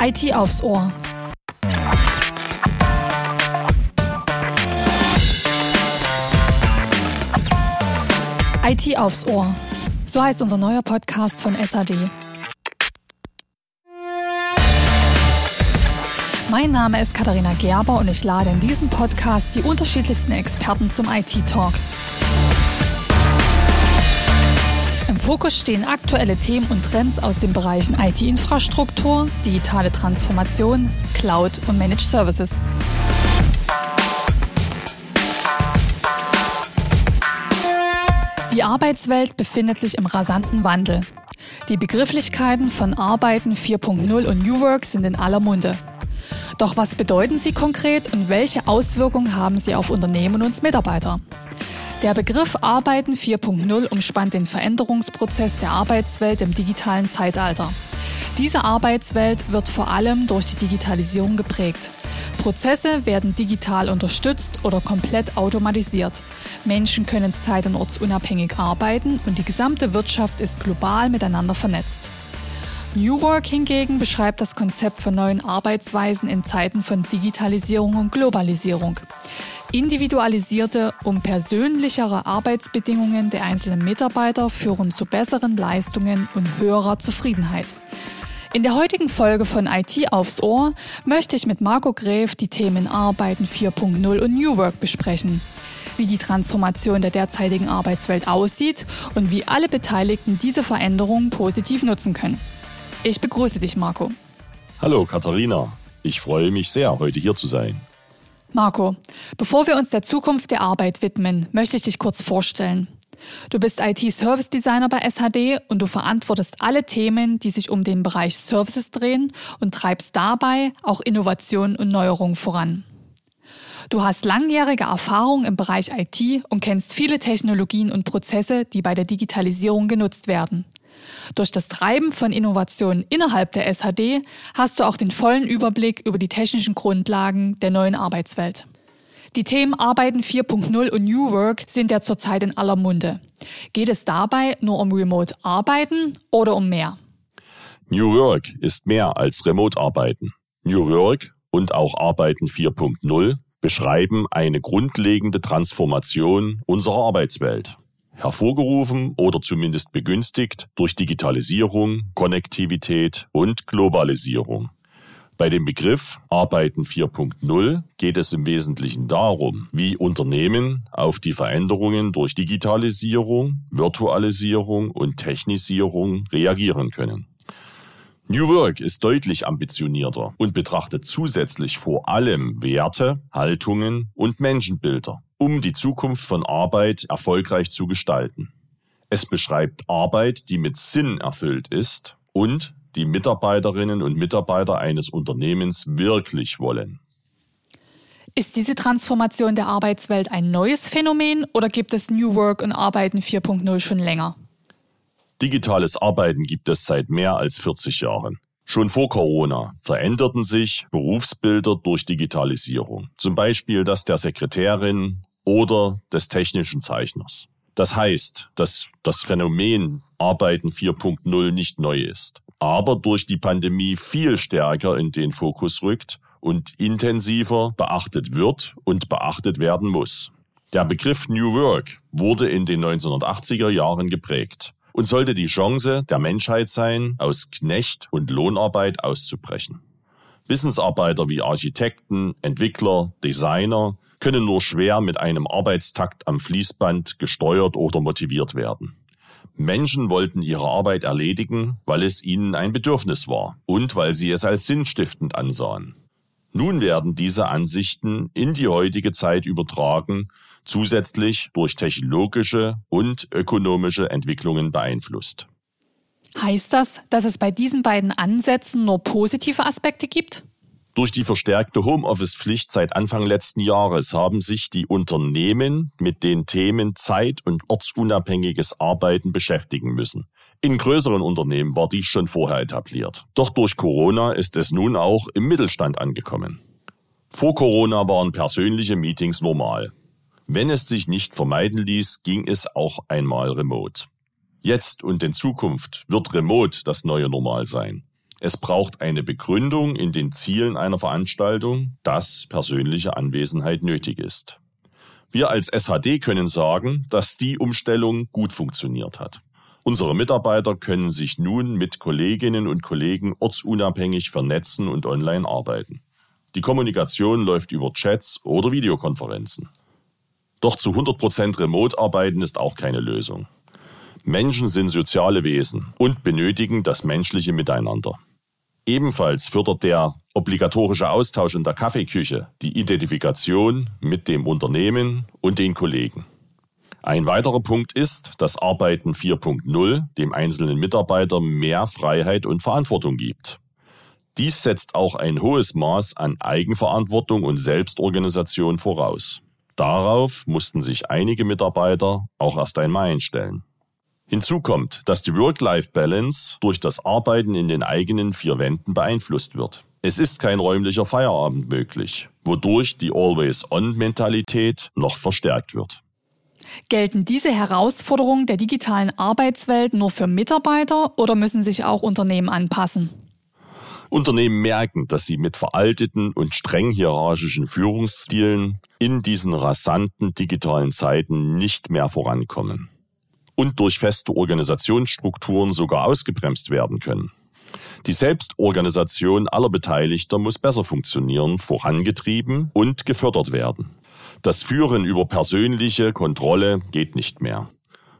IT aufs Ohr. IT aufs Ohr. So heißt unser neuer Podcast von SAD. Mein Name ist Katharina Gerber und ich lade in diesem Podcast die unterschiedlichsten Experten zum IT-Talk. Fokus stehen aktuelle Themen und Trends aus den Bereichen IT-Infrastruktur, digitale Transformation, Cloud und Managed Services. Die Arbeitswelt befindet sich im rasanten Wandel. Die Begrifflichkeiten von Arbeiten 4.0 und New Work sind in aller Munde. Doch was bedeuten sie konkret und welche Auswirkungen haben sie auf Unternehmen und Mitarbeiter? Der Begriff Arbeiten 4.0 umspannt den Veränderungsprozess der Arbeitswelt im digitalen Zeitalter. Diese Arbeitswelt wird vor allem durch die Digitalisierung geprägt. Prozesse werden digital unterstützt oder komplett automatisiert. Menschen können zeit- und ortsunabhängig arbeiten und die gesamte Wirtschaft ist global miteinander vernetzt. New Work hingegen beschreibt das Konzept von neuen Arbeitsweisen in Zeiten von Digitalisierung und Globalisierung. Individualisierte und persönlichere Arbeitsbedingungen der einzelnen Mitarbeiter führen zu besseren Leistungen und höherer Zufriedenheit. In der heutigen Folge von IT aufs Ohr möchte ich mit Marco Gräf die Themen Arbeiten 4.0 und New Work besprechen. Wie die Transformation der derzeitigen Arbeitswelt aussieht und wie alle Beteiligten diese Veränderungen positiv nutzen können. Ich begrüße dich, Marco. Hallo, Katharina. Ich freue mich sehr, heute hier zu sein. Marco, bevor wir uns der Zukunft der Arbeit widmen, möchte ich dich kurz vorstellen. Du bist IT-Service Designer bei SHD und du verantwortest alle Themen, die sich um den Bereich Services drehen und treibst dabei auch Innovation und Neuerung voran. Du hast langjährige Erfahrung im Bereich IT und kennst viele Technologien und Prozesse, die bei der Digitalisierung genutzt werden. Durch das Treiben von Innovationen innerhalb der SHD hast du auch den vollen Überblick über die technischen Grundlagen der neuen Arbeitswelt. Die Themen Arbeiten 4.0 und New Work sind ja zurzeit in aller Munde. Geht es dabei nur um Remote Arbeiten oder um mehr? New Work ist mehr als Remote Arbeiten. New Work und auch Arbeiten 4.0 beschreiben eine grundlegende Transformation unserer Arbeitswelt hervorgerufen oder zumindest begünstigt durch Digitalisierung, Konnektivität und Globalisierung. Bei dem Begriff Arbeiten 4.0 geht es im Wesentlichen darum, wie Unternehmen auf die Veränderungen durch Digitalisierung, Virtualisierung und Technisierung reagieren können. New Work ist deutlich ambitionierter und betrachtet zusätzlich vor allem Werte, Haltungen und Menschenbilder um die Zukunft von Arbeit erfolgreich zu gestalten. Es beschreibt Arbeit, die mit Sinn erfüllt ist und die Mitarbeiterinnen und Mitarbeiter eines Unternehmens wirklich wollen. Ist diese Transformation der Arbeitswelt ein neues Phänomen oder gibt es New Work und Arbeiten 4.0 schon länger? Digitales Arbeiten gibt es seit mehr als 40 Jahren. Schon vor Corona veränderten sich Berufsbilder durch Digitalisierung. Zum Beispiel das der Sekretärin, oder des technischen Zeichners. Das heißt, dass das Phänomen Arbeiten 4.0 nicht neu ist, aber durch die Pandemie viel stärker in den Fokus rückt und intensiver beachtet wird und beachtet werden muss. Der Begriff New Work wurde in den 1980er Jahren geprägt und sollte die Chance der Menschheit sein, aus Knecht- und Lohnarbeit auszubrechen. Wissensarbeiter wie Architekten, Entwickler, Designer können nur schwer mit einem Arbeitstakt am Fließband gesteuert oder motiviert werden. Menschen wollten ihre Arbeit erledigen, weil es ihnen ein Bedürfnis war und weil sie es als sinnstiftend ansahen. Nun werden diese Ansichten in die heutige Zeit übertragen, zusätzlich durch technologische und ökonomische Entwicklungen beeinflusst. Heißt das, dass es bei diesen beiden Ansätzen nur positive Aspekte gibt? Durch die verstärkte Homeoffice-Pflicht seit Anfang letzten Jahres haben sich die Unternehmen mit den Themen zeit- und ortsunabhängiges Arbeiten beschäftigen müssen. In größeren Unternehmen war dies schon vorher etabliert. Doch durch Corona ist es nun auch im Mittelstand angekommen. Vor Corona waren persönliche Meetings normal. Wenn es sich nicht vermeiden ließ, ging es auch einmal remote. Jetzt und in Zukunft wird remote das neue Normal sein. Es braucht eine Begründung in den Zielen einer Veranstaltung, dass persönliche Anwesenheit nötig ist. Wir als SHD können sagen, dass die Umstellung gut funktioniert hat. Unsere Mitarbeiter können sich nun mit Kolleginnen und Kollegen ortsunabhängig vernetzen und online arbeiten. Die Kommunikation läuft über Chats oder Videokonferenzen. Doch zu 100% Remote arbeiten ist auch keine Lösung. Menschen sind soziale Wesen und benötigen das menschliche Miteinander. Ebenfalls fördert der obligatorische Austausch in der Kaffeeküche die Identifikation mit dem Unternehmen und den Kollegen. Ein weiterer Punkt ist, dass Arbeiten 4.0 dem einzelnen Mitarbeiter mehr Freiheit und Verantwortung gibt. Dies setzt auch ein hohes Maß an Eigenverantwortung und Selbstorganisation voraus. Darauf mussten sich einige Mitarbeiter auch erst einmal einstellen. Hinzu kommt, dass die Work-Life-Balance durch das Arbeiten in den eigenen vier Wänden beeinflusst wird. Es ist kein räumlicher Feierabend möglich, wodurch die Always-On-Mentalität noch verstärkt wird. Gelten diese Herausforderungen der digitalen Arbeitswelt nur für Mitarbeiter oder müssen sich auch Unternehmen anpassen? Unternehmen merken, dass sie mit veralteten und streng hierarchischen Führungsstilen in diesen rasanten digitalen Zeiten nicht mehr vorankommen und durch feste Organisationsstrukturen sogar ausgebremst werden können. Die Selbstorganisation aller Beteiligter muss besser funktionieren, vorangetrieben und gefördert werden. Das Führen über persönliche Kontrolle geht nicht mehr.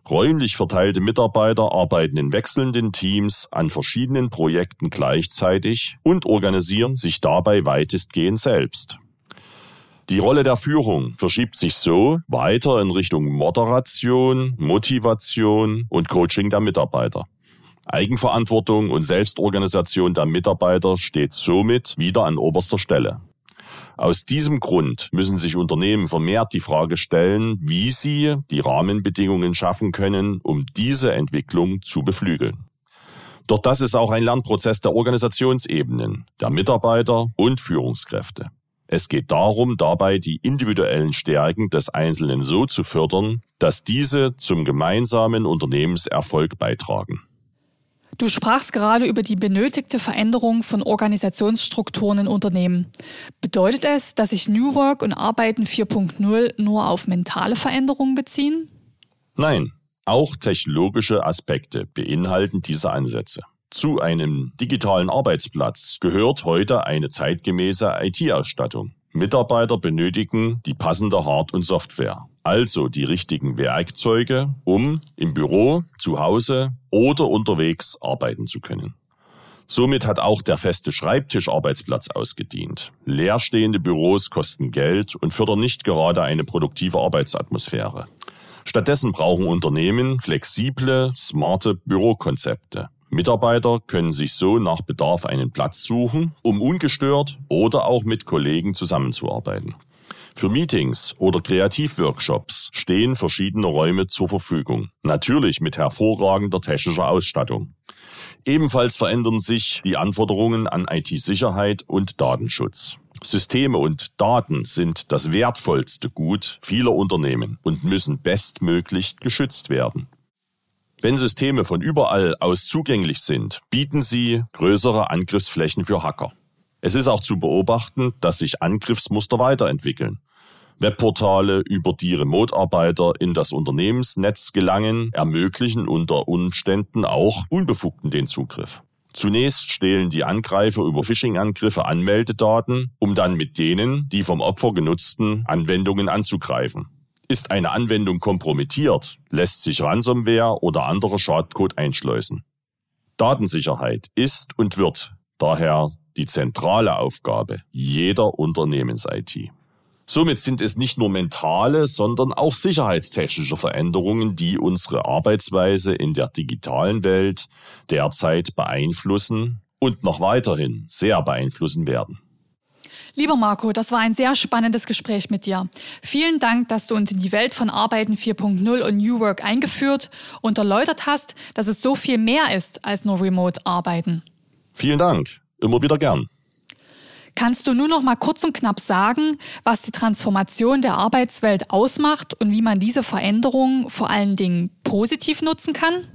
Räumlich verteilte Mitarbeiter arbeiten in wechselnden Teams an verschiedenen Projekten gleichzeitig und organisieren sich dabei weitestgehend selbst. Die Rolle der Führung verschiebt sich so weiter in Richtung Moderation, Motivation und Coaching der Mitarbeiter. Eigenverantwortung und Selbstorganisation der Mitarbeiter steht somit wieder an oberster Stelle. Aus diesem Grund müssen sich Unternehmen vermehrt die Frage stellen, wie sie die Rahmenbedingungen schaffen können, um diese Entwicklung zu beflügeln. Doch das ist auch ein Lernprozess der Organisationsebenen, der Mitarbeiter und Führungskräfte. Es geht darum, dabei die individuellen Stärken des Einzelnen so zu fördern, dass diese zum gemeinsamen Unternehmenserfolg beitragen. Du sprachst gerade über die benötigte Veränderung von Organisationsstrukturen in Unternehmen. Bedeutet es, dass sich New Work und Arbeiten 4.0 nur auf mentale Veränderungen beziehen? Nein, auch technologische Aspekte beinhalten diese Ansätze. Zu einem digitalen Arbeitsplatz gehört heute eine zeitgemäße IT-Ausstattung. Mitarbeiter benötigen die passende Hard- und Software, also die richtigen Werkzeuge, um im Büro, zu Hause oder unterwegs arbeiten zu können. Somit hat auch der feste Schreibtischarbeitsplatz ausgedient. Leerstehende Büros kosten Geld und fördern nicht gerade eine produktive Arbeitsatmosphäre. Stattdessen brauchen Unternehmen flexible, smarte Bürokonzepte. Mitarbeiter können sich so nach Bedarf einen Platz suchen, um ungestört oder auch mit Kollegen zusammenzuarbeiten. Für Meetings oder Kreativworkshops stehen verschiedene Räume zur Verfügung, natürlich mit hervorragender technischer Ausstattung. Ebenfalls verändern sich die Anforderungen an IT-Sicherheit und Datenschutz. Systeme und Daten sind das wertvollste Gut vieler Unternehmen und müssen bestmöglich geschützt werden. Wenn Systeme von überall aus zugänglich sind, bieten sie größere Angriffsflächen für Hacker. Es ist auch zu beobachten, dass sich Angriffsmuster weiterentwickeln. Webportale, über die Remote-Arbeiter in das Unternehmensnetz gelangen, ermöglichen unter Umständen auch Unbefugten den Zugriff. Zunächst stehlen die Angreifer über Phishing-Angriffe Anmeldedaten, um dann mit denen die vom Opfer genutzten Anwendungen anzugreifen. Ist eine Anwendung kompromittiert, lässt sich Ransomware oder anderer Schadcode einschleusen. Datensicherheit ist und wird daher die zentrale Aufgabe jeder Unternehmens-IT. Somit sind es nicht nur mentale, sondern auch sicherheitstechnische Veränderungen, die unsere Arbeitsweise in der digitalen Welt derzeit beeinflussen und noch weiterhin sehr beeinflussen werden. Lieber Marco, das war ein sehr spannendes Gespräch mit dir. Vielen Dank, dass du uns in die Welt von Arbeiten 4.0 und New Work eingeführt und erläutert hast, dass es so viel mehr ist als nur Remote-Arbeiten. Vielen Dank. Immer wieder gern. Kannst du nur noch mal kurz und knapp sagen, was die Transformation der Arbeitswelt ausmacht und wie man diese Veränderungen vor allen Dingen positiv nutzen kann?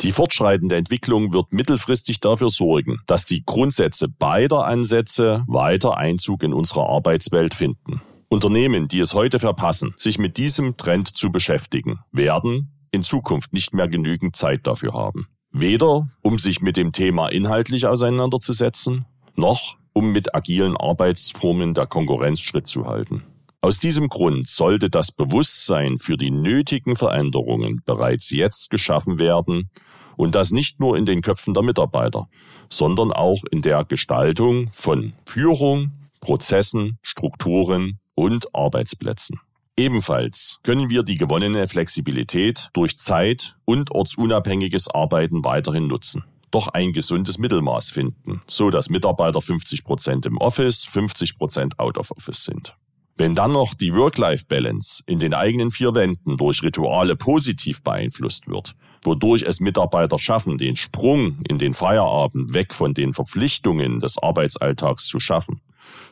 Die fortschreitende Entwicklung wird mittelfristig dafür sorgen, dass die Grundsätze beider Ansätze weiter Einzug in unsere Arbeitswelt finden. Unternehmen, die es heute verpassen, sich mit diesem Trend zu beschäftigen, werden in Zukunft nicht mehr genügend Zeit dafür haben. Weder um sich mit dem Thema inhaltlich auseinanderzusetzen, noch um mit agilen Arbeitsformen der Konkurrenz Schritt zu halten. Aus diesem Grund sollte das Bewusstsein für die nötigen Veränderungen bereits jetzt geschaffen werden und das nicht nur in den Köpfen der Mitarbeiter, sondern auch in der Gestaltung von Führung, Prozessen, Strukturen und Arbeitsplätzen. Ebenfalls können wir die gewonnene Flexibilität durch Zeit- und ortsunabhängiges Arbeiten weiterhin nutzen doch ein gesundes Mittelmaß finden, so dass Mitarbeiter 50 Prozent im Office, 50 Prozent out of Office sind. Wenn dann noch die Work-Life-Balance in den eigenen vier Wänden durch Rituale positiv beeinflusst wird, wodurch es Mitarbeiter schaffen, den Sprung in den Feierabend weg von den Verpflichtungen des Arbeitsalltags zu schaffen,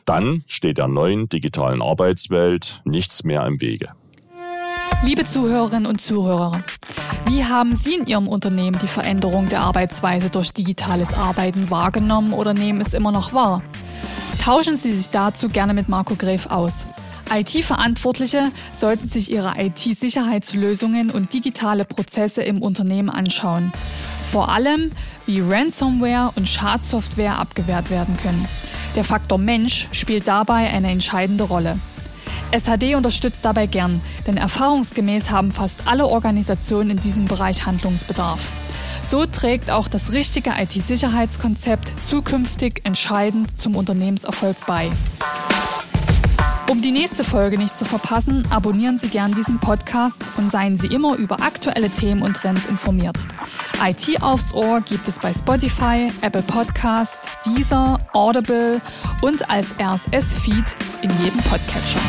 dann steht der neuen digitalen Arbeitswelt nichts mehr im Wege. Liebe Zuhörerinnen und Zuhörer, wie haben Sie in Ihrem Unternehmen die Veränderung der Arbeitsweise durch digitales Arbeiten wahrgenommen oder nehmen es immer noch wahr? Tauschen Sie sich dazu gerne mit Marco Gref aus. IT-Verantwortliche sollten sich ihre IT-Sicherheitslösungen und digitale Prozesse im Unternehmen anschauen. Vor allem, wie Ransomware und Schadsoftware abgewehrt werden können. Der Faktor Mensch spielt dabei eine entscheidende Rolle. SHD unterstützt dabei gern, denn erfahrungsgemäß haben fast alle Organisationen in diesem Bereich Handlungsbedarf. So trägt auch das richtige IT-Sicherheitskonzept zukünftig entscheidend zum Unternehmenserfolg bei. Um die nächste Folge nicht zu verpassen, abonnieren Sie gern diesen Podcast und seien Sie immer über aktuelle Themen und Trends informiert. IT aufs Ohr gibt es bei Spotify, Apple Podcast, Deezer, Audible und als RSS-Feed in jedem Podcatcher.